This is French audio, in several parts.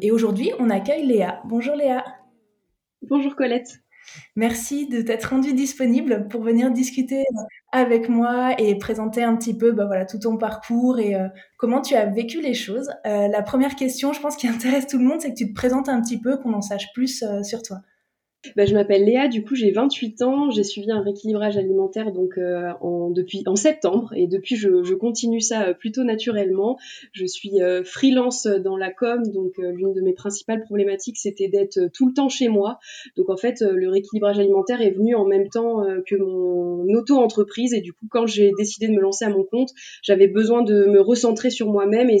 Et aujourd'hui, on accueille Léa. Bonjour Léa. Bonjour Colette. Merci de t'être rendue disponible pour venir discuter avec moi et présenter un petit peu bah voilà, tout ton parcours et euh, comment tu as vécu les choses. Euh, la première question, je pense, qui intéresse tout le monde, c'est que tu te présentes un petit peu, qu'on en sache plus euh, sur toi. Bah, je m'appelle Léa, du coup j'ai 28 ans, j'ai suivi un rééquilibrage alimentaire donc euh, en, depuis en septembre et depuis je, je continue ça euh, plutôt naturellement. Je suis euh, freelance dans la com donc l'une de mes principales problématiques c'était d'être tout le temps chez moi. Donc en fait le rééquilibrage alimentaire est venu en même temps que mon auto-entreprise et du coup quand j'ai décidé de me lancer à mon compte j'avais besoin de me recentrer sur moi-même et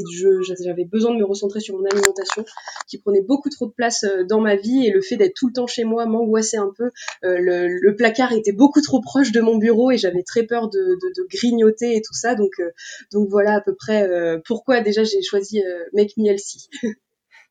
j'avais besoin de me recentrer sur mon alimentation qui prenait beaucoup trop de place dans ma vie et le fait d'être tout le temps chez moi m'angoissait un peu. Euh, le, placard était beaucoup trop proche de mon bureau et j'avais très peur de, grignoter et tout ça. Donc, euh, donc voilà à peu près euh, pourquoi déjà j'ai choisi Make Me Healthy.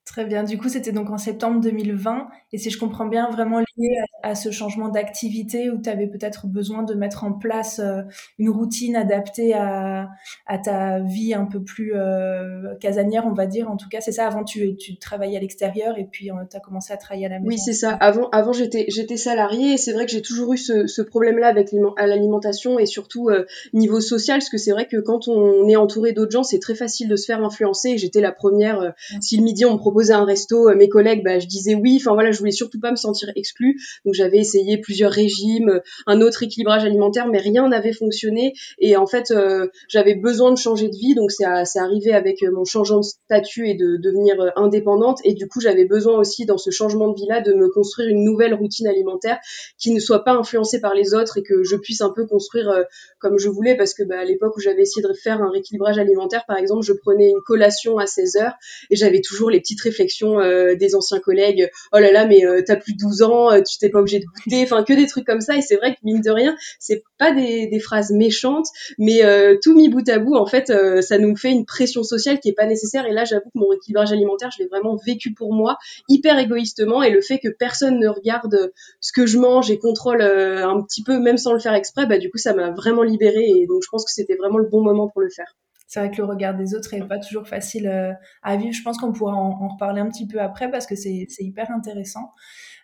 Très bien. Du coup, c'était donc en septembre 2020. Et si je comprends bien, vraiment lié à, ce changement d'activité où tu avais peut-être besoin de mettre en place euh, une routine adaptée à, à, ta vie un peu plus euh, casanière, on va dire. En tout cas, c'est ça. Avant, tu, tu travaillais à l'extérieur et puis euh, tu as commencé à travailler à la maison. Oui, c'est ça. Avant, avant j'étais, j'étais salariée et c'est vrai que j'ai toujours eu ce, ce problème-là avec l'alimentation et surtout niveau social, parce que c'est vrai que quand on est entouré d'autres gens, c'est très facile de se faire influencer. J'étais la première. si le midi, on me un resto, euh, mes collègues, bah, je disais oui. Enfin voilà, je voulais surtout pas me sentir exclue. Donc j'avais essayé plusieurs régimes, euh, un autre équilibrage alimentaire, mais rien n'avait fonctionné. Et en fait, euh, j'avais besoin de changer de vie. Donc c'est arrivé avec mon changement de statut et de devenir indépendante. Et du coup, j'avais besoin aussi dans ce changement de vie-là de me construire une nouvelle routine alimentaire qui ne soit pas influencée par les autres et que je puisse un peu construire comme je voulais. Parce que bah, à l'époque où j'avais essayé de faire un rééquilibrage alimentaire, par exemple, je prenais une collation à 16 heures et j'avais toujours les petites réflexions euh, des anciens collègues. Oh là là, mais euh, t'as plus de 12 ans, euh, tu t'es pas obligé de goûter. Enfin, que des trucs comme ça. Et c'est vrai que mine de rien, c'est pas des, des, phrases méchantes, mais tout mis bout à bout, en fait, ça nous fait une pression sociale qui est pas nécessaire. Et là, j'avoue que mon équilibrage alimentaire, je l'ai vraiment vécu pour moi, hyper égoïstement. Et le fait que personne ne regarde ce que je mange et contrôle un petit peu, même sans le faire exprès, bah du coup, ça m'a vraiment libérée. Et donc, je pense que c'était vraiment le bon moment pour le faire c'est vrai que le regard des autres est pas toujours facile euh, à vivre. Je pense qu'on pourra en, reparler un petit peu après parce que c'est hyper intéressant.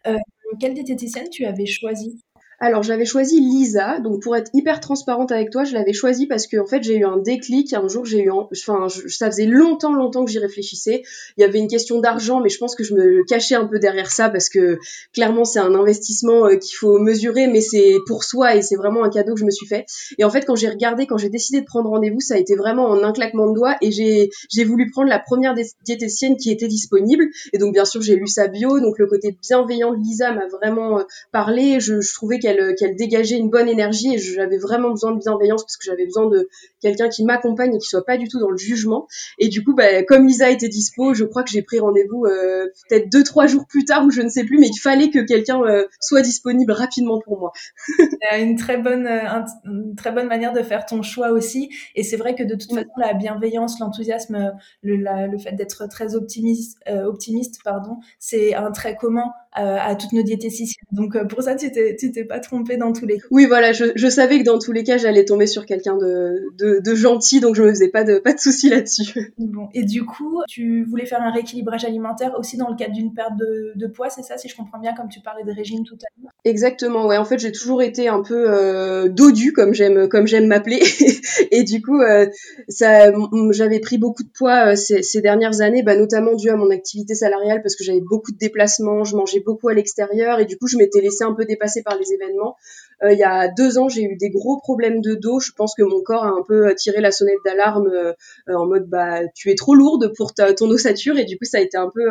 Euh, quelle diététicienne tu avais choisi alors j'avais choisi Lisa, donc pour être hyper transparente avec toi, je l'avais choisi parce que en fait j'ai eu un déclic. Un jour j'ai eu, enfin ça faisait longtemps, longtemps que j'y réfléchissais. Il y avait une question d'argent, mais je pense que je me cachais un peu derrière ça parce que clairement c'est un investissement euh, qu'il faut mesurer, mais c'est pour soi et c'est vraiment un cadeau que je me suis fait. Et en fait quand j'ai regardé, quand j'ai décidé de prendre rendez-vous, ça a été vraiment en un claquement de doigts et j'ai j'ai voulu prendre la première diététicienne qui était disponible. Et donc bien sûr j'ai lu sa bio, donc le côté bienveillant de Lisa m'a vraiment euh, parlé. Je, je trouvais qu'elle dégageait une bonne énergie et j'avais vraiment besoin de bienveillance parce que j'avais besoin de quelqu'un qui m'accompagne et qui soit pas du tout dans le jugement. Et du coup, bah, comme Lisa était dispo, je crois que j'ai pris rendez-vous euh, peut-être deux trois jours plus tard ou je ne sais plus, mais il fallait que quelqu'un euh, soit disponible rapidement pour moi. une très bonne euh, une très bonne manière de faire ton choix aussi. Et c'est vrai que de toute façon, la bienveillance, l'enthousiasme, le, le fait d'être très optimiste, optimiste, pardon, c'est un trait commun à toutes nos diététiciennes. Donc pour ça, tu t'es tu t'es pas trompé dans tous les cas. Oui, voilà, je, je savais que dans tous les cas, j'allais tomber sur quelqu'un de, de, de, gentil, donc je me faisais pas de pas de soucis là-dessus. Bon, et du coup, tu voulais faire un rééquilibrage alimentaire aussi dans le cadre d'une perte de, de poids, c'est ça, si je comprends bien, comme tu parlais de régime tout à l'heure? Exactement, ouais. En fait, j'ai toujours été un peu euh, dodu, comme j'aime comme j'aime m'appeler, et du coup, euh, ça, j'avais pris beaucoup de poids euh, ces, ces, dernières années, bah, notamment dû à mon activité salariale, parce que j'avais beaucoup de déplacements, je mangeais beaucoup à l'extérieur, et du coup, je m'étais laissé un peu dépasser par les événements. Euh, il y a deux ans, j'ai eu des gros problèmes de dos. Je pense que mon corps a un peu euh, tiré la sonnette d'alarme euh, en mode bah tu es trop lourde pour ta, ton ossature et du coup ça a été un peu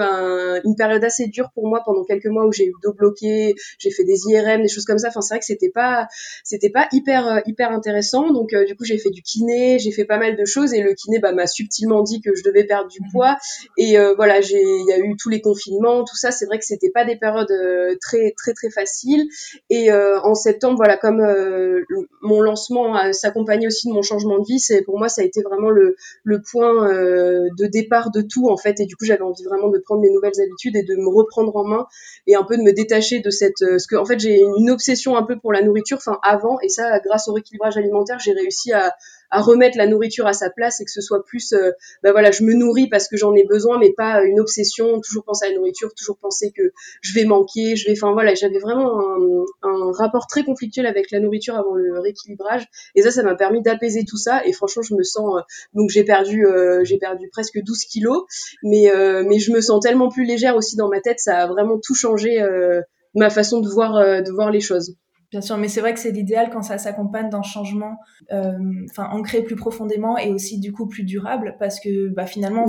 une période assez dure pour moi pendant quelques mois où j'ai eu le dos bloqué, j'ai fait des IRM, des choses comme ça. Enfin c'est vrai que c'était pas c'était pas hyper hyper intéressant. Donc du coup j'ai fait du kiné, j'ai fait pas mal de choses et le kiné bah, m'a subtilement dit que je devais perdre du poids et voilà j'ai il y a eu tous les confinements, tout ça. C'est vrai que c'était pas des périodes très très très faciles et en septembre voilà, comme euh, mon lancement s'accompagnait aussi de mon changement c'est pour moi ça a été vraiment le, point euh, de départ de tout en fait. Et du coup, j'avais envie vraiment de prendre mes nouvelles habitudes et de me reprendre en main et un peu de me détacher de cette. Euh, que en fait, j'ai une obsession un peu pour la nourriture, enfin avant, et ça, grâce au rééquilibrage alimentaire, j'ai réussi à à remettre la nourriture à sa place et que ce soit plus, euh, ben voilà, je me nourris parce que j'en ai besoin, mais pas une obsession, toujours penser à la nourriture, toujours penser que je vais manquer, je vais, enfin voilà, j'avais vraiment un, rapport très conflictuel avec la nourriture avant le rééquilibrage. Et ça, ça m'a permis d'apaiser tout ça. Et franchement, je me sens, euh, donc j'ai perdu, euh, j'ai perdu presque 12 kilos, mais mais je me sens tellement plus légère aussi dans ma tête, ça a vraiment tout changé ma façon de voir de voir les choses. Bien sûr, mais c'est vrai que c'est l'idéal quand ça s'accompagne d'un changement, euh, enfin ancré plus profondément et aussi du coup plus durable, parce que bah, finalement,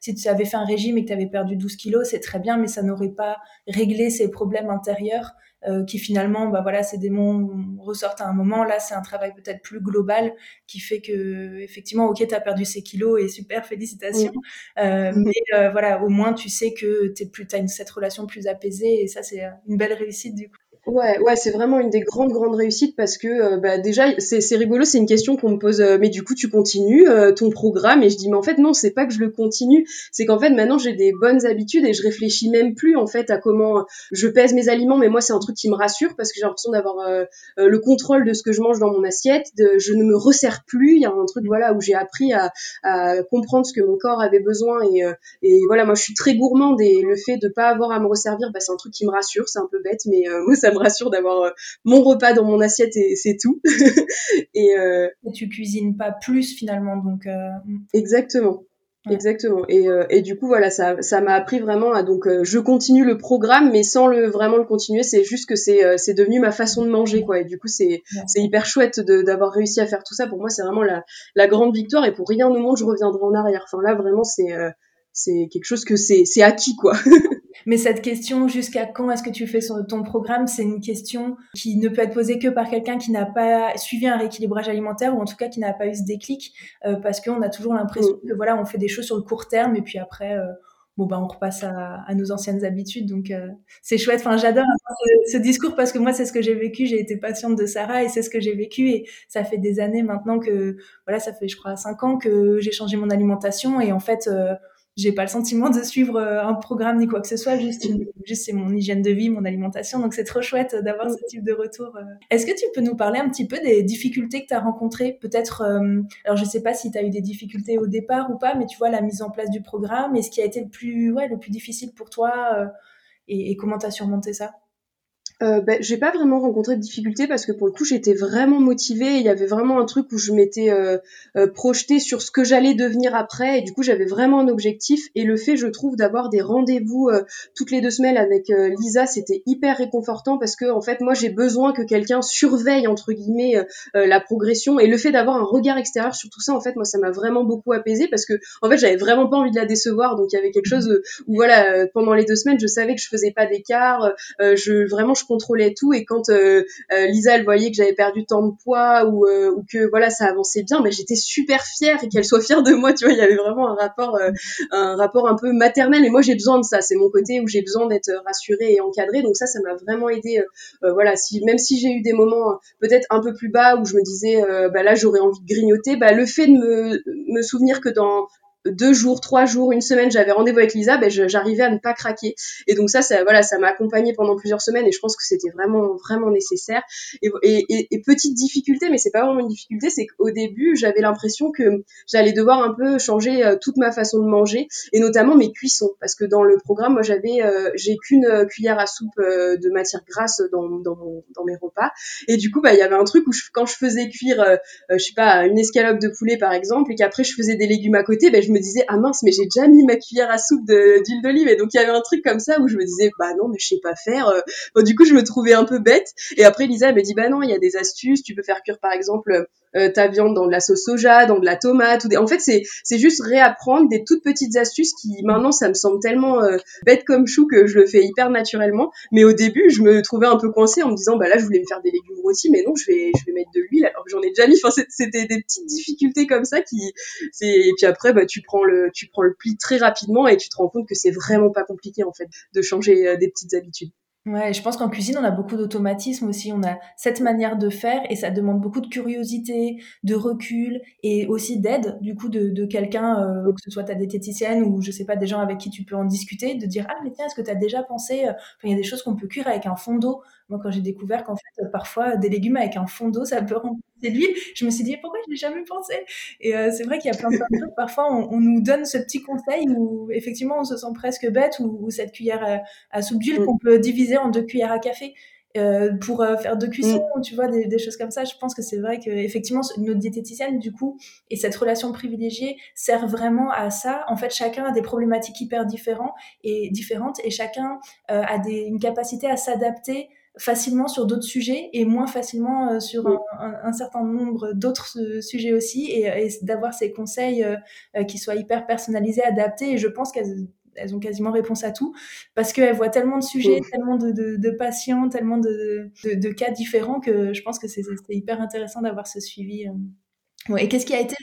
si tu avais fait un régime et que tu avais perdu 12 kilos, c'est très bien, mais ça n'aurait pas réglé ces problèmes intérieurs euh, qui finalement, bah voilà, ces démons ressortent à un moment. Là, c'est un travail peut-être plus global qui fait que effectivement, ok, tu as perdu ces kilos et super, félicitations. Euh, mais euh, voilà, au moins tu sais que tu plus, as une, cette relation plus apaisée et ça, c'est une belle réussite du coup. Ouais, ouais, c'est vraiment une des grandes grandes réussites parce que euh, bah, déjà c'est rigolo, c'est une question qu'on me pose. Euh, mais du coup, tu continues euh, ton programme et je dis mais en fait non, c'est pas que je le continue, c'est qu'en fait maintenant j'ai des bonnes habitudes et je réfléchis même plus en fait à comment je pèse mes aliments. Mais moi c'est un truc qui me rassure parce que j'ai l'impression d'avoir le contrôle de ce que je mange dans mon assiette. De, je ne me resserre plus. Il y a un truc voilà où j'ai appris à, à, comprendre ce que mon corps avait besoin et, et voilà moi je suis très gourmande et le fait de pas avoir à me resservir, bah, c'est un truc qui me rassure. C'est un peu bête, mais moi ça me rassure d'avoir euh, mon repas dans mon assiette et c'est tout. Euh, et, tu cuisines pas plus finalement, donc. Euh, Exactement. Exactement. Et, et du coup, voilà, ça, ça m'a appris vraiment à donc, je continue le programme, mais sans le vraiment le continuer. C'est juste que c'est, c'est devenu ma façon de manger, quoi. Et du coup, c'est, c'est hyper chouette d'avoir réussi à faire tout ça. Pour moi, c'est vraiment la, la grande victoire. Et pour rien au monde, je reviendrai en arrière. Enfin, là, vraiment, c'est, c'est quelque chose que c'est, c'est acquis, quoi. Mais cette question, jusqu'à quand est-ce que tu fais ton programme, c'est une question qui ne peut être posée que par quelqu'un qui n'a pas suivi un rééquilibrage alimentaire ou en tout cas qui n'a pas eu ce déclic, euh, parce qu'on a toujours l'impression mm. que voilà, on fait des choses sur le court terme et puis après. Euh, bon bah on repasse à, nos anciennes habitudes donc euh, c'est chouette enfin j'adore ce, discours parce que moi c'est ce que j'ai vécu j'ai été patiente de Sarah et c'est ce que j'ai vécu et ça fait des années maintenant que voilà ça fait je crois cinq ans que j'ai changé mon alimentation et en fait j'ai pas le sentiment de suivre euh, un programme ni quoi que ce soit, juste, juste c'est mon hygiène de vie, mon alimentation. Donc c'est trop chouette d'avoir ce type de retour. Euh. Est-ce que tu peux nous parler un petit peu des difficultés que tu as rencontrées? Peut-être, euh, alors je sais pas si tu as eu des difficultés au départ ou pas, mais tu vois la mise en place du programme et ce qui a été le plus, ouais, le plus difficile pour toi et, et comment tu as surmonté ça? Euh, ben, j'ai pas vraiment rencontré de difficultés parce que pour le coup j'étais vraiment motivée. Il y avait vraiment un truc où je m'étais euh, euh, projetée sur ce que j'allais devenir après et du coup j'avais vraiment un objectif. Et le fait, je trouve, d'avoir des rendez-vous euh, toutes les deux semaines avec Lisa, c'était hyper réconfortant parce que en fait moi j'ai besoin que quelqu'un surveille entre guillemets la progression et le fait d'avoir un regard extérieur sur tout ça, en fait moi ça m'a vraiment beaucoup apaisé parce que en fait j'avais vraiment pas envie de la décevoir. Donc il y avait quelque chose où voilà pendant les deux semaines je savais que je faisais pas d'écart. je vraiment je contrôlait tout et quand euh, euh, Lisa elle voyait que j'avais perdu tant de poids ou, euh, ou que voilà ça avançait bien, mais j'étais super fière et qu'elle soit fière de moi, tu vois, il y avait vraiment un rapport un rapport un peu maternel et moi j'ai besoin de ça, c'est mon côté où j'ai besoin d'être rassurée et encadrée, donc ça ça m'a vraiment aidé voilà, si même si j'ai eu des moments peut-être un peu plus bas où je me disais bah là j'aurais envie de grignoter, bah le fait de me me souvenir que dans deux jours, trois jours, une semaine, j'avais rendez-vous avec Lisa, ben j'arrivais à ne pas craquer. Et donc ça, ça voilà, ça m'a accompagné pendant plusieurs semaines et je pense que c'était vraiment, vraiment nécessaire. Et, et, et, petite difficulté, mais c'est pas vraiment une difficulté, c'est qu'au début, j'avais l'impression que j'allais devoir un peu changer euh, toute ma façon de manger et notamment mes cuissons, parce que dans le programme, moi, j'avais, euh, j'ai qu'une euh, cuillère à soupe de matière grasse dans, dans, dans mes repas. Et du coup, bah, il y avait un truc où quand je faisais cuire, je sais pas, une escalope de poulet par exemple, et qu'après je faisais des légumes à côté, ben je me disais ah mince mais j'ai déjà mis ma cuillère à soupe d'huile d'olive. Et donc il y avait un truc comme ça où je me disais bah non mais je sais pas faire. Bon, du coup je me trouvais un peu bête. Et après Lisa elle me dit bah non il y a des astuces, tu peux faire cuire par exemple euh, ta viande dans de la sauce soja, dans de la tomate. Ou des... En fait, c'est c'est juste réapprendre des toutes petites astuces qui maintenant ça me semble tellement euh, bête comme chou que je le fais hyper naturellement. Mais au début, je me trouvais un peu coincée en me disant bah là je voulais me faire des légumes rôtis, mais non je vais je vais mettre de l'huile alors que j'en ai déjà mis. Enfin c'était des petites difficultés comme ça qui c'est et puis après bah tu prends le tu prends le pli très rapidement et tu te rends compte que c'est vraiment pas compliqué en fait de changer euh, des petites habitudes. Ouais, je pense qu'en cuisine, on a beaucoup d'automatisme aussi. On a cette manière de faire et ça demande beaucoup de curiosité, de recul et aussi d'aide, du coup, de, de quelqu'un, euh, que ce soit ta diététicienne ou je sais pas, des gens avec qui tu peux en discuter, de dire Ah, mais tiens, est-ce que tu as déjà pensé euh, Il y a des choses qu'on peut cuire avec un fond d'eau. Moi, quand j'ai découvert qu'en fait, parfois, des légumes avec un fond d'eau, ça peut remplacer l'huile, je me suis dit pourquoi je n'ai jamais pensé? Et euh, c'est vrai qu'il y a plein de choses. Parfois, on, nous donne ce petit conseil où effectivement, on se sent presque bête ou, cette cuillère à, soupe d'huile mm. qu'on peut diviser en deux cuillères à café. Euh, pour euh, faire deux cuissons, mm. tu vois, des, choses comme ça. Je pense que c'est vrai que effectivement notre diététicienne du coup et cette relation privilégiée sert vraiment à ça. En fait, chacun a des problématiques hyper différentes et différentes et chacun a des, une capacité à s'adapter facilement sur d'autres sujets et moins facilement euh, sur un, certain nombre d'autres euh, sujets aussi et, d'avoir ces conseils euh, qui soient hyper personnalisés, adaptés et je pense qu'elles elles ont quasiment réponse à tout parce qu'elles voient tellement de sujets, tellement de, de, patients, tellement de, de, cas différents que je pense que c'est hyper intéressant d'avoir ce suivi. et qu'est-ce qui a été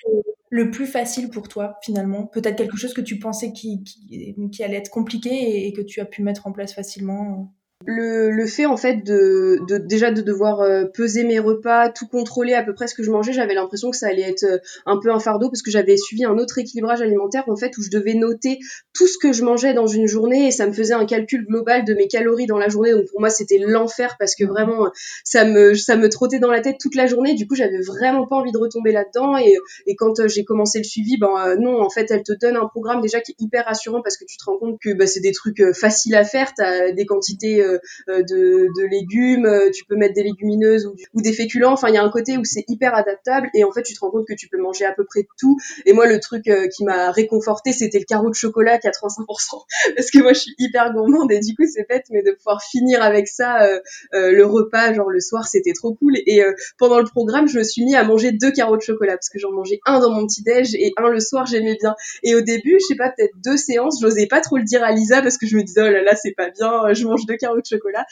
le, plus facile pour toi finalement? Peut-être quelque chose que tu pensais qui, qui, qui allait être compliqué et, que tu as pu mettre en place facilement le, le fait en fait de, de déjà de devoir euh, peser mes repas, tout contrôler à peu près ce que je mangeais, j'avais l'impression que ça allait être euh, un peu un fardeau parce que j'avais suivi un autre équilibrage alimentaire en fait où je devais noter tout ce que je mangeais dans une journée et ça me faisait un calcul global de mes calories dans la journée. Donc pour moi c'était l'enfer parce que vraiment ça me ça me trottait dans la tête toute la journée. Du coup j'avais vraiment pas envie de retomber là-dedans et, et quand euh, j'ai commencé le suivi ben non en fait elle te donne un programme déjà qui est hyper rassurant parce que tu te rends compte que bah, c'est des trucs faciles à faire, t'as des quantités euh, de, légumes, euh, tu peux mettre des légumineuses ou, des féculents. Enfin, il y a un côté où c'est hyper adaptable et en fait, tu te rends compte que tu peux manger à peu près tout. Et moi, le truc euh, qui m'a réconforté, c'était le carreau de chocolat 85% parce que moi, je suis hyper gourmande et du coup, c'est bête, mais de pouvoir finir avec ça le repas, genre le soir, c'était trop cool. Et pendant le programme, je me suis mis à manger deux carreaux de chocolat parce que j'en mangeais un dans mon petit déj et un le soir, j'aimais bien. Et au début, je sais pas, peut-être deux séances, j'osais pas trop le dire à Lisa parce que je me disais oh là là, c'est pas bien, je mange deux carreaux de chocolat.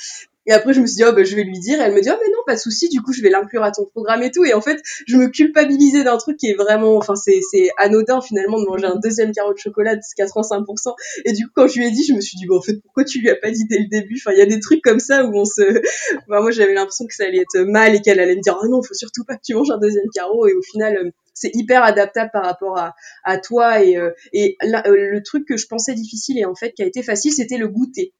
Et après, je me suis dit, oh, bah, je vais lui dire. Et elle me dit, oh, mais non, pas de souci. Du coup, je vais l'inclure à ton programme et tout. Et en fait, je me culpabilisais d'un truc qui est vraiment, enfin, c'est, anodin finalement de manger un deuxième carreau de chocolat de 85%. Et du coup, quand je lui ai dit, je me suis dit, bon, en fait, pourquoi tu lui as pas dit dès le début? Enfin, il y a des trucs comme ça où on se, moi, j'avais l'impression que ça allait être mal et qu'elle allait me dire, oh non, faut surtout pas que tu manges un deuxième carreau. Et au final, euh, c'est hyper adaptable par rapport à, à toi et, euh, et euh, le truc que je pensais difficile et en fait qui a été facile c'était le goûter.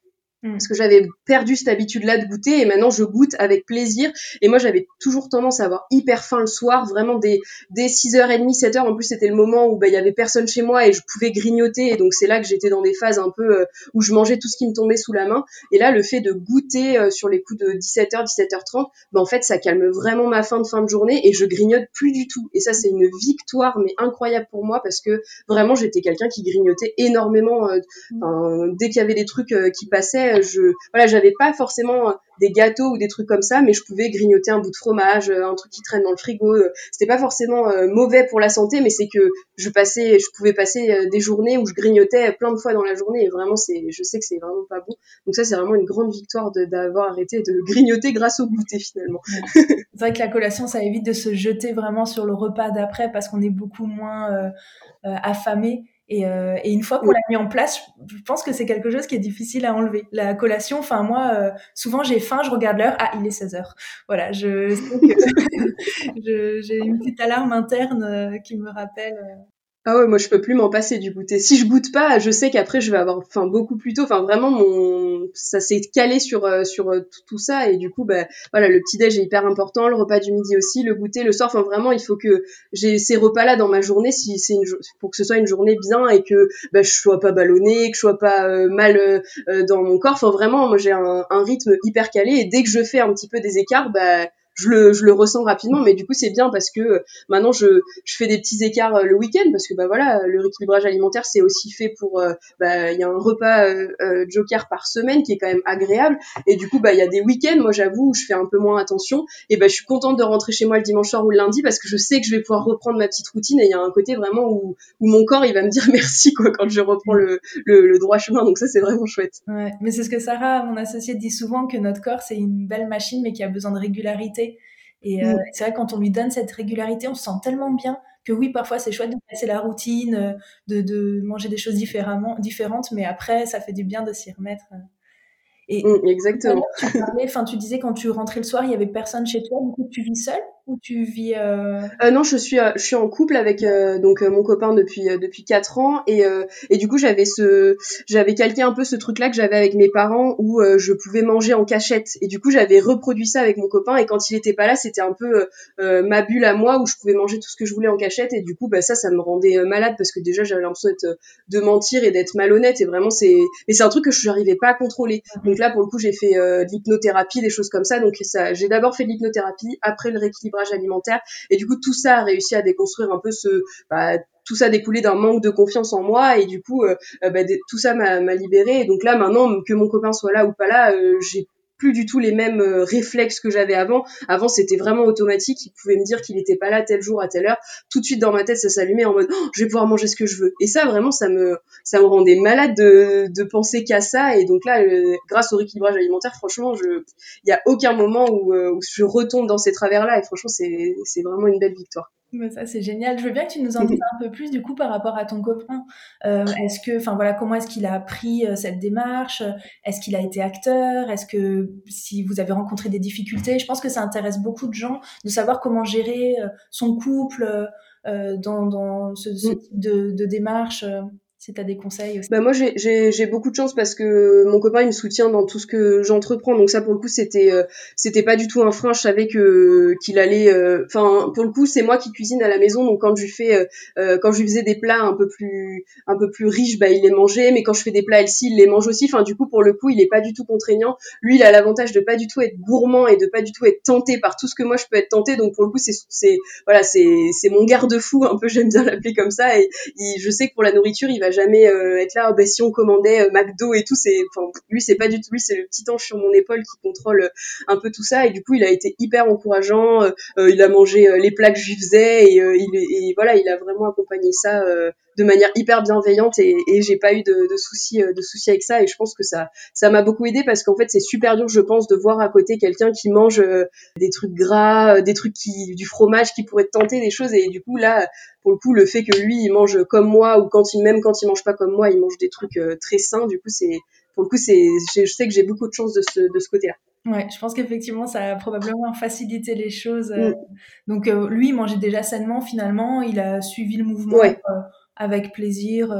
Parce que j'avais perdu cette habitude-là de goûter et maintenant je goûte avec plaisir. Et moi j'avais toujours tendance à avoir hyper faim le soir, vraiment des 6h30, 7h. En plus c'était le moment où bah, il y avait personne chez moi et je pouvais grignoter. Et donc c'est là que j'étais dans des phases un peu euh, où je mangeais tout ce qui me tombait sous la main. Et là le fait de goûter euh, sur les coups de 17h, 17h30, bah, en fait ça calme vraiment ma faim de fin de journée et je grignote plus du tout. Et ça c'est une victoire mais incroyable pour moi parce que vraiment j'étais quelqu'un qui grignotait énormément. Euh, mm. dès qu'il y avait des trucs qui passaient, je voilà, j'avais pas forcément euh, des gâteaux ou des trucs comme ça, mais je pouvais grignoter un bout de fromage, euh, un truc qui traîne dans le frigo. Euh, c'était pas forcément mauvais pour la santé, mais c'est que je passais, je pouvais passer des journées où je grignotais plein de fois dans la journée et vraiment c'est, je sais que c'est vraiment pas bon. Donc ça c'est vraiment une grande victoire d'avoir arrêté de grignoter grâce au goûter finalement. c'est vrai que la collation ça évite de se jeter vraiment sur le repas d'après parce qu'on est beaucoup moins affamé. Et, euh, et, une fois qu'on l'a mis en place, je pense que c'est quelque chose qui est difficile à enlever. La collation, enfin moi, euh, souvent j'ai faim, je regarde l'heure, ah il est 16 heures. Voilà, je j'ai une petite alarme interne euh, qui me rappelle ah ouais, moi je peux plus m'en passer du goûter. Si je goûte pas, je sais qu'après je vais avoir faim beaucoup plus tôt. Enfin vraiment mon ça s'est calé sur euh, sur euh, tout, ça et du coup bah voilà, le petit déj est hyper important, le repas du midi aussi, le goûter, le soir. Enfin vraiment, il faut que j'ai ces repas là dans ma journée si c'est une pour que ce soit une journée bien et que bah, je sois pas ballonnée, que je sois pas euh, mal dans mon corps. Enfin vraiment, moi j'ai un, un rythme hyper calé et dès que je fais un petit peu des écarts, bah je le, je le ressens rapidement. Mais du coup, c'est bien parce que maintenant, je, je fais des petits écarts le week-end parce que bah voilà, le rééquilibrage alimentaire, c'est aussi fait pour, bah il y a un repas joker par semaine qui est quand même agréable. Et du coup, bah il y a des week-ends, moi j'avoue, où je fais un peu moins attention. Et bah je suis contente de rentrer chez moi le dimanche soir ou le lundi parce que je sais que je vais pouvoir reprendre ma petite routine. Et il y a un côté vraiment où, où mon corps il va me dire merci quoi quand je reprends le, le, droit chemin. Donc ça c'est vraiment chouette. Ouais, mais c'est ce que Sarah, mon associée, dit souvent que notre corps c'est une belle machine mais qui a besoin de régularité. Et euh, mm. c'est vrai quand on lui donne cette régularité, on se sent tellement bien que oui, parfois c'est chouette de passer la routine, euh, de, de, manger des choses différemment, différentes, mais après ça fait du bien de s'y remettre. Euh. Et mm, exactement. Tu, parlais, tu disais quand tu rentrais le soir, il y avait personne chez toi. Du coup, tu vis seule? Ou tu vis euh... Euh, Non, je suis euh, je suis en couple avec euh, donc mon copain depuis depuis quatre ans et et du coup j'avais ce j'avais calqué un peu ce truc là que j'avais avec mes parents où je pouvais manger en cachette et du coup j'avais reproduit ça avec mon copain et quand il était pas là c'était un peu ma bulle à moi où je pouvais manger tout ce que je voulais en cachette et du coup bah ça ça me rendait malade parce que déjà j'avais l'impression de mentir et d'être malhonnête et vraiment c'est mais c'est un truc que je n'arrivais pas à contrôler. Donc là pour le coup j'ai fait de l'hypnothérapie des choses comme ça. Donc ça j'ai d'abord fait de l'hypnothérapie après le rééquilibrage alimentaire. Et du coup, tout ça a réussi à déconstruire un peu ce, bah, tout ça découlé d'un manque de confiance en moi et du coup euh, euh, bah, tout ça m'a libéré et donc là maintenant que mon copain soit là ou pas là euh, j'ai plus du tout les mêmes euh, réflexes que j'avais avant. Avant, c'était vraiment automatique. Il pouvait me dire qu'il n'était pas là tel jour à telle heure. Tout de suite dans ma tête, ça s'allumait en mode oh, je vais pouvoir manger ce que je veux. Et ça, vraiment, ça me ça me rendait malade de, de penser qu'à ça. Et donc là, grâce au rééquilibrage alimentaire, franchement, il y a aucun moment où, euh, où je retombe dans ces travers-là. Et franchement, c'est c'est vraiment une belle victoire. Mais ça c'est génial. Je veux bien que tu nous en dises un peu plus du coup par rapport à ton copain. Euh, est-ce que, enfin voilà, comment est-ce qu'il a appris euh, cette démarche? Est-ce qu'il a été acteur? Est-ce que si vous avez rencontré des difficultés? Je pense que ça intéresse beaucoup de gens de savoir comment gérer euh, son couple dans, dans ce, ce, mm. type de, de démarche si tu as des conseils. Bah moi j'ai beaucoup de chance parce que mon copain il me soutient dans tout ce que j'entreprends. Donc ça pour le coup c'était euh, c'était pas du tout un frein. Je savais que qu'il allait euh, enfin pour le coup c'est moi qui cuisine à la maison. Donc quand je fais euh, quand je faisais des plats un peu plus un peu plus riches bah il les mangeait. Mais quand je fais des plats healthy il les mange aussi. Enfin du coup pour le coup il est pas du tout contraignant. Lui il a l'avantage de pas du tout être gourmand et de pas du tout être tenté par tout ce que moi je peux être tenté donc pour le coup c'est c'est voilà c'est c'est mon garde-fou un peu j'aime bien l'appeler comme ça. Et je sais que pour la nourriture il va jamais euh, être là. Bah, si on commandait euh, McDo et tout, c'est, enfin, lui c'est pas du tout lui, c'est le petit ange sur mon épaule qui contrôle euh, un peu tout ça. Et du coup, il a été hyper encourageant. il a mangé les plats que je faisais et, il, et voilà, il a vraiment accompagné ça de manière hyper bienveillante et, et j'ai pas eu de, de, soucis de soucis avec ça et je pense que ça ça m'a beaucoup aidé parce qu'en fait c'est super dur je pense de voir à côté quelqu'un qui mange des trucs gras des trucs qui du fromage qui pourrait tenter des choses et du coup là pour le coup le fait que lui il mange comme moi ou quand il même quand il mange pas comme moi il mange des trucs euh, très sains du coup c'est pour le coup c'est je sais que j'ai beaucoup de chance de ce de ce côté là Ouais, je pense qu'effectivement, ça a probablement facilité les choses. Euh. Mm. Donc, euh, lui, il mangeait déjà sainement, finalement. Il a suivi le mouvement avec plaisir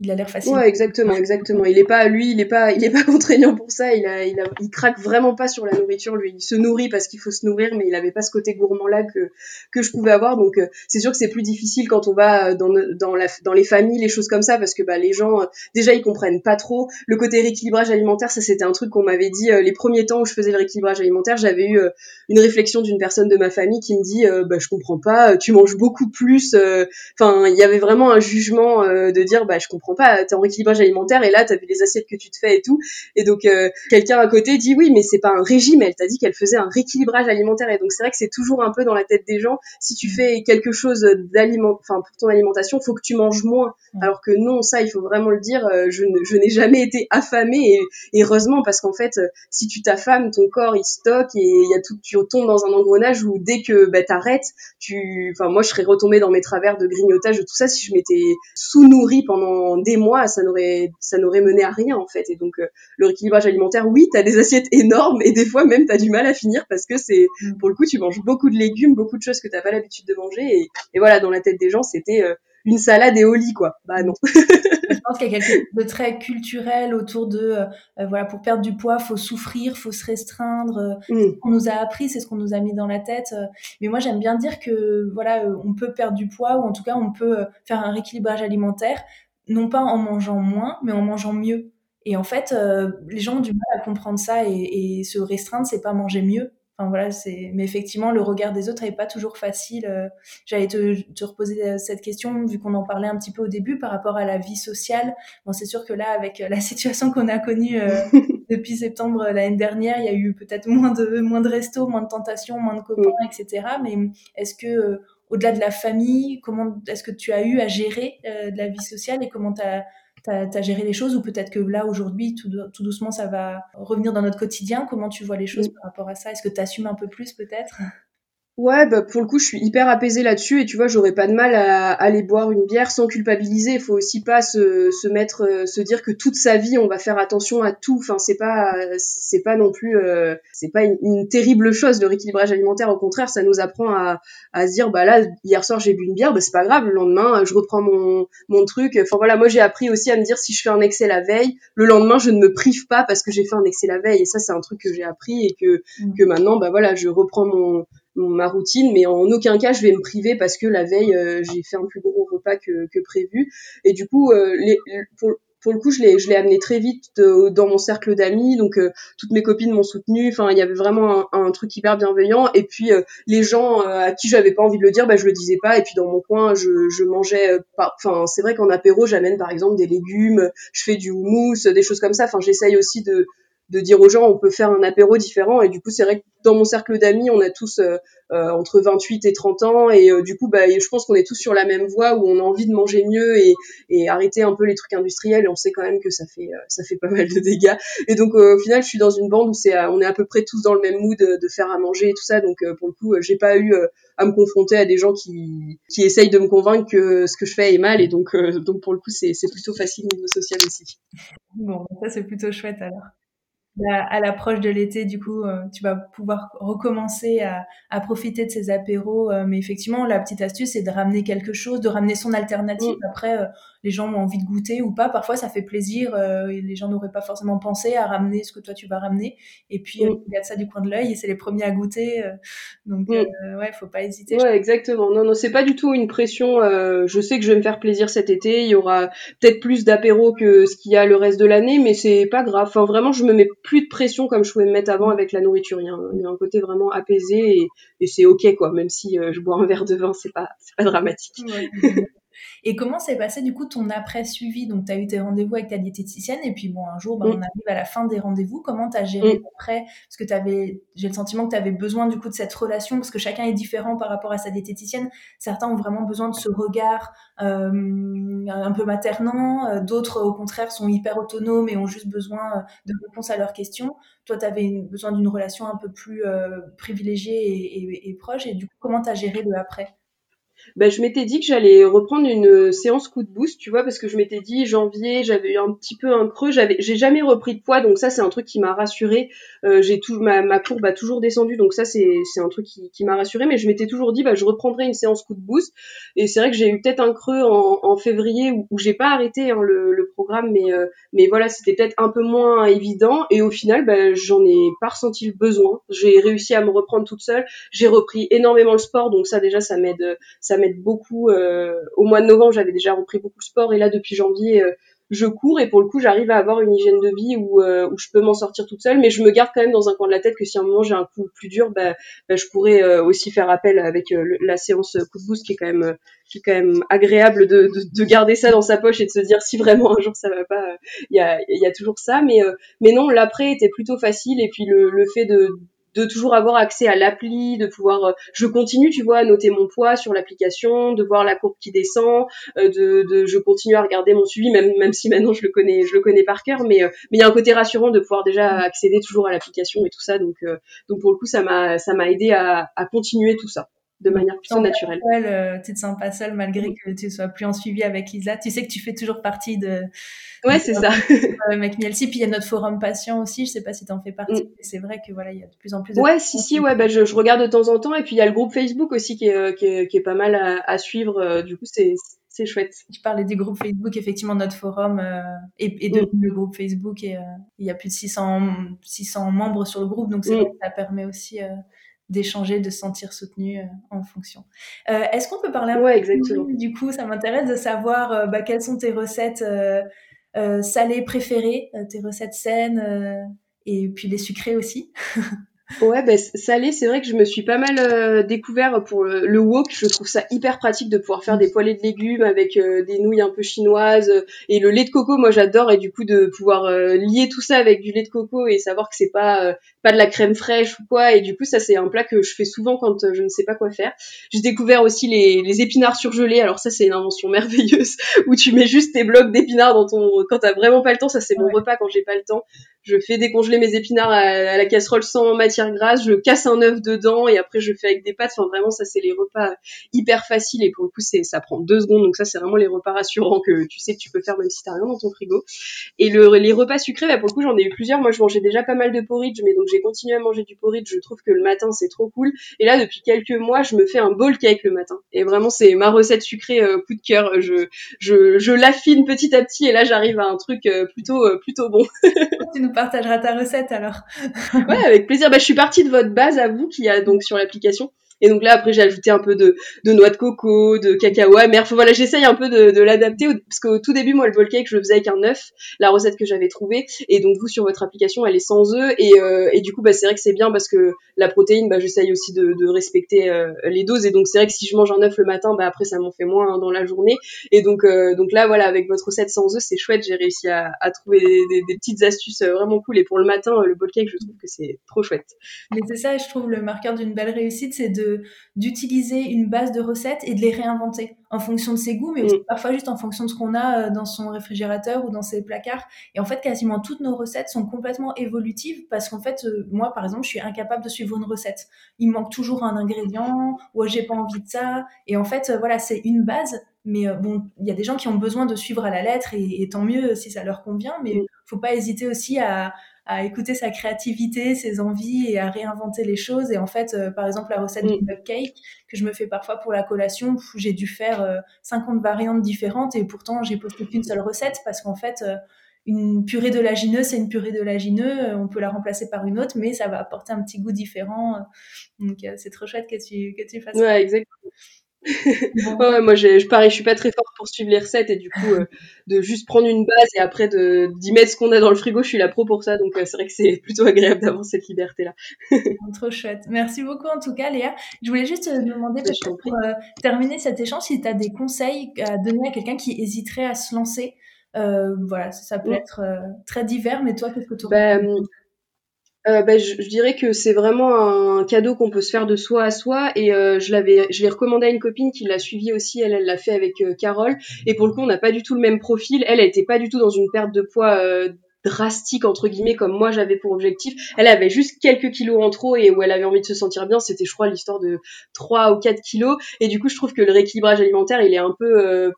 il a l'air facile. Ouais, exactement, exactement. Il est pas, lui, il est pas, il est pas contraignant pour ça. Il a, il a, il craque vraiment pas sur la nourriture. Lui, il se nourrit parce qu'il faut se nourrir, mais il avait pas ce côté gourmand là que que je pouvais avoir. Donc, euh, c'est sûr que c'est plus difficile quand on va dans dans la dans les familles, les choses comme ça, parce que bah les gens, euh, déjà, ils comprennent pas trop le côté rééquilibrage alimentaire. Ça, c'était un truc qu'on m'avait dit euh, les premiers temps où je faisais le rééquilibrage alimentaire. J'avais eu une réflexion d'une personne de ma famille qui me dit, bah je comprends pas, tu manges beaucoup plus. Enfin, il y avait vraiment un jugement de dire, bah je comprends pas, t'es en rééquilibrage alimentaire et là t'as vu les assiettes que tu te fais et tout. Et donc euh, quelqu'un à côté dit oui mais c'est pas un régime, elle t'a dit qu'elle faisait un rééquilibrage alimentaire et donc c'est vrai que c'est toujours un peu dans la tête des gens. Si tu fais quelque chose d'aliment, enfin pour ton alimentation, faut que tu manges moins. Alors que non, ça il faut vraiment le dire. Euh, je, n'ai jamais été affamée et, heureusement parce qu'en fait si tu t'affames, ton corps il stocke et il y a tout, tu tombes dans un engrenage où dès que bah, t'arrêtes, tu, enfin moi je serais retombée dans mes travers de grignotage de tout ça si je m'étais sous-nourrie pendant des mois, ça n'aurait ça n'aurait mené à rien en fait. Et donc euh, le rééquilibrage alimentaire, oui, tu as des assiettes énormes et des fois même tu as du mal à finir parce que c'est mm. pour le coup tu manges beaucoup de légumes, beaucoup de choses que t'as pas l'habitude de manger et, voilà dans la tête des gens c'était euh, une salade et au lit quoi. Bah non. je pense qu'il y a quelque chose de très culturel autour de euh, voilà pour perdre du poids faut souffrir, faut se restreindre. Mm. ce qu'on nous a appris, c'est ce qu'on nous a mis dans la tête. mais moi j'aime bien dire que voilà on peut perdre du poids ou en tout cas on peut faire un rééquilibrage alimentaire non pas en mangeant moins, mais en mangeant mieux. Et en fait, euh, les gens ont du mal à comprendre ça et, se restreindre, c'est pas manger mieux. Enfin voilà, c'est. Mais effectivement, le regard des autres n'est pas toujours facile. Euh. J'allais te, te reposer euh, cette question vu qu'on en parlait un petit peu au début par rapport à la vie sociale. Bon, c'est sûr que là, avec la situation qu'on a connue depuis septembre l'année dernière, il y a eu peut-être moins de moins de restos, moins de tentations, moins de copains, etc. Mais est-ce que au-delà de la famille, comment est-ce que tu as eu à gérer de la vie sociale et comment tu as géré les choses ou peut-être que là, aujourd'hui, tout, doucement, ça va revenir dans notre quotidien? Comment tu vois les choses par rapport à ça? Est-ce que tu assumes un peu plus peut-être? Ouais, bah pour le coup, je suis hyper apaisée là-dessus et tu vois, j'aurais pas de mal à, aller boire une bière sans culpabiliser. Il faut aussi pas se, se mettre, euh, se dire que toute sa vie on va faire attention à tout. Enfin, c'est pas, c'est pas non plus, euh, c'est pas une, terrible chose le rééquilibrage alimentaire. Au contraire, ça nous apprend à, à se dire, bah là, hier soir j'ai bu une bière, bah c'est pas grave. Le lendemain, je reprends mon mon truc. Enfin voilà, moi j'ai appris aussi à me dire si je fais un excès la veille, le lendemain je ne me prive pas parce que j'ai fait un excès la veille. Et ça, c'est un truc que j'ai appris et que mmh. que maintenant, bah voilà, je reprends mon ma routine, mais en aucun cas je vais me priver parce que la veille euh, j'ai fait un plus gros repas que, que prévu. Et du coup, euh, les, pour, pour le coup, je l'ai, je l'ai amené très vite dans mon cercle d'amis, donc euh, toutes mes copines m'ont soutenu. Enfin, il y avait vraiment un, un truc hyper bienveillant. Et puis les gens à qui j'avais pas envie de le dire, bah je le disais pas. Et puis dans mon coin, je, je mangeais. Enfin, c'est vrai qu'en apéro, j'amène par exemple des légumes, je fais du houmous, des choses comme ça. Enfin, j'essaye aussi de de dire aux gens on peut faire un apéro différent. Et du coup c'est vrai que dans mon cercle d'amis on a tous euh, euh, entre 28 et 30 ans. Et euh, du coup bah je pense qu'on est tous sur la même voie où on a envie de manger mieux et, et arrêter un peu les trucs industriels. Et on sait quand même que ça fait ça fait pas mal de dégâts. Et donc au final je suis dans une bande où c'est on est à peu près tous dans le même mood de, faire à manger et tout ça. Donc pour le coup j'ai pas eu à me confronter à des gens qui qui essayent de me convaincre que ce que je fais est mal. Et donc donc pour le coup c'est c'est plutôt facile au niveau social aussi. Bon ça c'est plutôt chouette alors à l'approche de l'été, du coup, euh, tu vas pouvoir recommencer à, à profiter de ces apéros. Euh, mais effectivement, la petite astuce, c'est de ramener quelque chose, de ramener son alternative. Mm. Après, euh, les gens ont envie de goûter ou pas. Parfois, ça fait plaisir. et les gens n'auraient pas forcément pensé à ramener ce que toi, tu vas ramener. Et puis, mm. regarde ça du coin de l'œil et c'est les premiers à goûter. donc, mm. ouais, faut pas hésiter. Ouais, exactement. Non, non, c'est pas du tout une pression. je sais que je vais me faire plaisir cet été. Il y aura peut-être plus d'apéros que ce qu'il y a le reste de l'année, mais c'est pas grave. Enfin, vraiment, je me mets plus de pression comme je pouvais me mettre avant avec la nourriture. Il y a un, côté vraiment apaisé et, et c'est ok quoi. Même si euh, je bois un verre de vin, c'est pas c'est pas dramatique. Et comment s'est passé du coup ton après-suivi? Donc tu as eu tes rendez-vous avec ta diététicienne et puis bon, un jour, bah, mm. on arrive à la fin des rendez-vous. Comment tu as géré mm. après? Parce que tu avais, j'ai le sentiment que tu avais besoin du coup de cette relation parce que chacun est différent par rapport à sa diététicienne. Certains ont vraiment besoin de ce regard euh, un peu maternant, euh, d'autres au contraire sont hyper autonomes et ont juste besoin euh, de réponses à leurs questions. Toi, tu avais besoin d'une relation un peu plus privilégiée et, et, proche et du coup, comment tu as géré le après? Ben, je m'étais dit que j'allais reprendre une séance coup de boost, tu vois, parce que je m'étais dit janvier, j'avais eu un petit peu un creux, j'avais, j'ai jamais repris de poids, donc ça c'est un truc qui m'a rassuré. Euh, j'ai tout, ma, ma courbe a toujours descendu, donc ça c'est, c'est un truc qui, qui m'a rassuré, mais je m'étais toujours dit bah je reprendrai une séance coup de boost. Et c'est vrai que j'ai eu peut-être un creux en, en février où, où j'ai pas arrêté hein, le, le, programme, mais euh, mais voilà c'était peut-être un peu moins évident. Et au final, bah, j'en ai pas ressenti le besoin. J'ai réussi à me reprendre toute seule. J'ai repris énormément le sport, donc ça déjà ça m'aide ça m'aide beaucoup. Euh, au mois de novembre, j'avais déjà repris beaucoup le sport et là, depuis janvier, euh, je cours et pour le coup, j'arrive à avoir une hygiène de vie où, euh, où je peux m'en sortir toute seule, mais je me garde quand même dans un coin de la tête que si à un moment j'ai un coup plus dur, bah, bah je pourrais aussi faire appel avec la séance coup de boost qui est quand même agréable de, de, de, garder ça dans sa poche et de se dire si vraiment un jour ça va pas, il y a, toujours ça, mais non, l'après était plutôt facile et puis le fait de de toujours avoir accès à l'appli, de pouvoir, euh, je continue, tu vois, à noter mon poids sur l'application, de voir la courbe qui descend, euh, de, de, je continue à regarder mon suivi, même, même si maintenant je le connais, je le connais par cœur, mais euh, mais il y a un côté rassurant de pouvoir déjà accéder toujours à l'application et tout ça, donc donc pour le coup ça m'a ça m'a aidé à, à continuer tout ça de manière plus naturelle. Euh, tu te sens pas seule malgré que tu sois plus en suivi avec Lisa. Tu sais que tu fais toujours partie de. Ouais, c'est ça. Avec Mielsi, puis il y a notre forum patient aussi. Je sais pas si tu en fais partie. Mm. C'est vrai que voilà, il y a de plus en plus. De ouais, si si, ouais, bah, je, je, regarde de temps en temps. Et puis il y a le groupe Facebook aussi qui est euh, qui est, qui est pas mal à, à suivre. Euh, du coup, c'est c'est chouette. Je parlais du groupe Facebook, effectivement, notre forum euh, est, devenu mm. le groupe Facebook et il y a plus de 600, 600 membres sur le groupe, donc mm. ça permet aussi d'échanger, de se sentir soutenu euh, en fonction. Euh, Est-ce qu'on peut parler un ouais, exactement. Du coup, ça m'intéresse de savoir euh, bah, quelles sont tes recettes euh, euh salées préférées, tes recettes saines et puis les sucrées aussi. Ouais, ben salé, c'est vrai que je me suis pas mal euh, découvert pour le, wok. Je trouve ça hyper pratique de pouvoir faire des poêlées de légumes avec euh, des nouilles un peu chinoises et le lait de coco. Moi, j'adore et du coup de pouvoir euh, lier tout ça avec du lait de coco et savoir que c'est pas pas de la crème fraîche ou quoi. Et du coup, ça c'est un plat que je fais souvent quand je ne sais pas quoi faire. J'ai découvert aussi les, les épinards surgelés. Alors ça, c'est une invention merveilleuse où tu mets juste tes blocs d'épinards dans ton quand t'as vraiment pas le temps. Ça c'est mon repas quand j'ai pas le temps je fais décongeler mes épinards à, la casserole sans matière grasse, je casse un œuf dedans et après je fais avec des pâtes. Enfin vraiment ça c'est les repas hyper faciles et pour le coup c'est ça prend deux secondes donc ça c'est vraiment les repas rassurants que tu sais que tu peux faire même si t'as rien dans ton frigo. Et le, les repas sucrés bah, pour le coup j'en ai eu plusieurs. Moi je mangeais déjà pas mal de porridge mais donc j'ai continué à manger du porridge. Je trouve que le matin c'est trop cool. Et là depuis quelques mois je me fais un bowl cake le matin et vraiment c'est ma recette sucrée euh, coup de cœur. Je je, je l'affine petit à petit et là j'arrive à un truc euh, plutôt euh, plutôt bon. partagera ta recette alors. ouais, avec plaisir. Bah, je suis partie de votre base à vous qui a donc sur l'application. Et donc là, après, j'ai ajouté un peu de, de noix de coco, de cacao amer. Enfin, voilà, j'essaye un peu de, de l'adapter parce qu'au tout début, moi, le bowl cake, je le faisais avec un œuf, la recette que j'avais trouvée. Et donc, vous, sur votre application, elle est sans œuf. Et, euh, et du coup, bah, c'est vrai que c'est bien parce que la protéine, bah, j'essaye aussi de, de respecter euh, les doses. Et donc, c'est vrai que si je mange un œuf le matin, bah, après, ça m'en fait moins dans la journée. Et donc, euh, donc là, voilà, avec votre recette sans œuf, c'est chouette. J'ai réussi à, à trouver des, des, petites astuces vraiment cool. Et pour le matin, le bowl cake, je trouve que c'est trop chouette. Mais c'est ça, je trouve, le marqueur d'une belle réussite, c'est de d'utiliser une base de recettes et de les réinventer en fonction de ses goûts, mais aussi mm. parfois juste en fonction de ce qu'on a euh, dans son réfrigérateur ou dans ses placards. Et en fait, quasiment toutes nos recettes sont complètement évolutives parce qu'en fait, euh, moi, par exemple, je suis incapable de suivre une recette. Il manque toujours un ingrédient ou j'ai pas envie de ça. Et en fait, euh, voilà, c'est une base. Mais bon, il y a des gens qui ont besoin de suivre à la lettre et, tant mieux si ça leur convient. Mais il mm. faut pas hésiter aussi à, à écouter sa créativité, ses envies et à réinventer les choses. Et en fait, euh, par exemple, la recette du mug cake que je me fais parfois pour la collation, j'ai dû faire 50 euh, variantes différentes et pourtant j'ai posté qu'une seule recette parce qu'en fait, euh, une purée de lagineux, c'est une purée de lagineux, on peut la remplacer par une autre, mais ça va apporter un petit goût différent. Donc c'est trop chouette que tu, que tu fasses ouais, exactement. Ouais, moi, je, pareil, je suis pas très forte pour suivre les recettes et du coup, euh, de juste prendre une base et après de d'y mettre ce qu'on a dans le frigo, je suis la pro pour ça. Donc, euh, c'est vrai que c'est plutôt agréable d'avoir cette liberté-là. Trop chouette. Merci beaucoup en tout cas, Léa. Je voulais juste te demander, bah, pour euh, terminer cet échange, si tu as des conseils à donner à quelqu'un qui hésiterait à se lancer. voilà, ça, peut être très divers, mais toi, qu'est-ce que tu euh, bah, je, dirais que c'est vraiment un cadeau qu'on peut se faire de soi à soi. Et euh, je l'avais je l'ai recommandé à une copine qui l'a suivi aussi. Elle elle l'a fait avec euh, Carole. Et pour le coup on n'a pas du tout le même profil. Elle elle était pas du tout dans une perte de poids drastique entre guillemets comme moi j'avais pour objectif. Elle avait juste quelques kilos en trop et où elle avait envie de se sentir bien. C'était je crois l'histoire de 3 ou 4 kilos. Et du coup je trouve que le rééquilibrage alimentaire il est un peu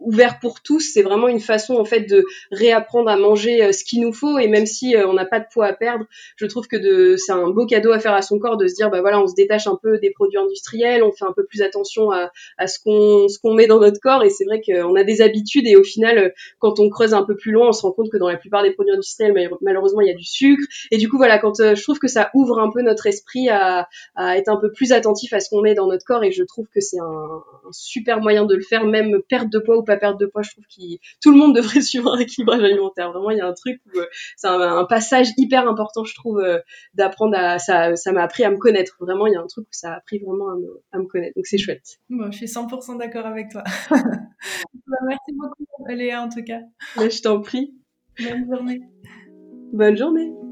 ouvert pour tous. C'est vraiment une façon en fait de réapprendre à manger euh, ce qu'il nous faut. Et même si euh, on n'a pas de poids à perdre, je trouve que c'est un beau cadeau à faire à son corps de se dire bah voilà on se détache un peu des produits industriels, on fait un peu plus attention à, à ce qu'on ce qu'on met dans notre corps. Et c'est vrai qu'on a des habitudes et au final euh, quand on creuse un peu plus loin on se rend compte que dans la plupart des produits industriels malheureusement il y a du sucre. Et du coup voilà quand je trouve que ça ouvre un peu notre esprit à, à être un peu plus attentif à ce qu'on met dans notre corps. Et je trouve que c'est un, un super moyen de le faire même perte de poids ou pas perte de poids. Je trouve que tout le monde devrait suivre un équilibrage alimentaire. Vraiment, il y a un truc où euh, c'est un, passage hyper important, je trouve, euh, d'apprendre à ça. Ça m'a appris à me connaître. Vraiment, il y a un truc où ça a appris vraiment à me, connaître. Donc c'est chouette. Bon, je suis 100% d'accord avec toi. Bah, merci beaucoup, Léa, en tout cas. Bah, je t'en prie. Bonne journée. Bonne journée.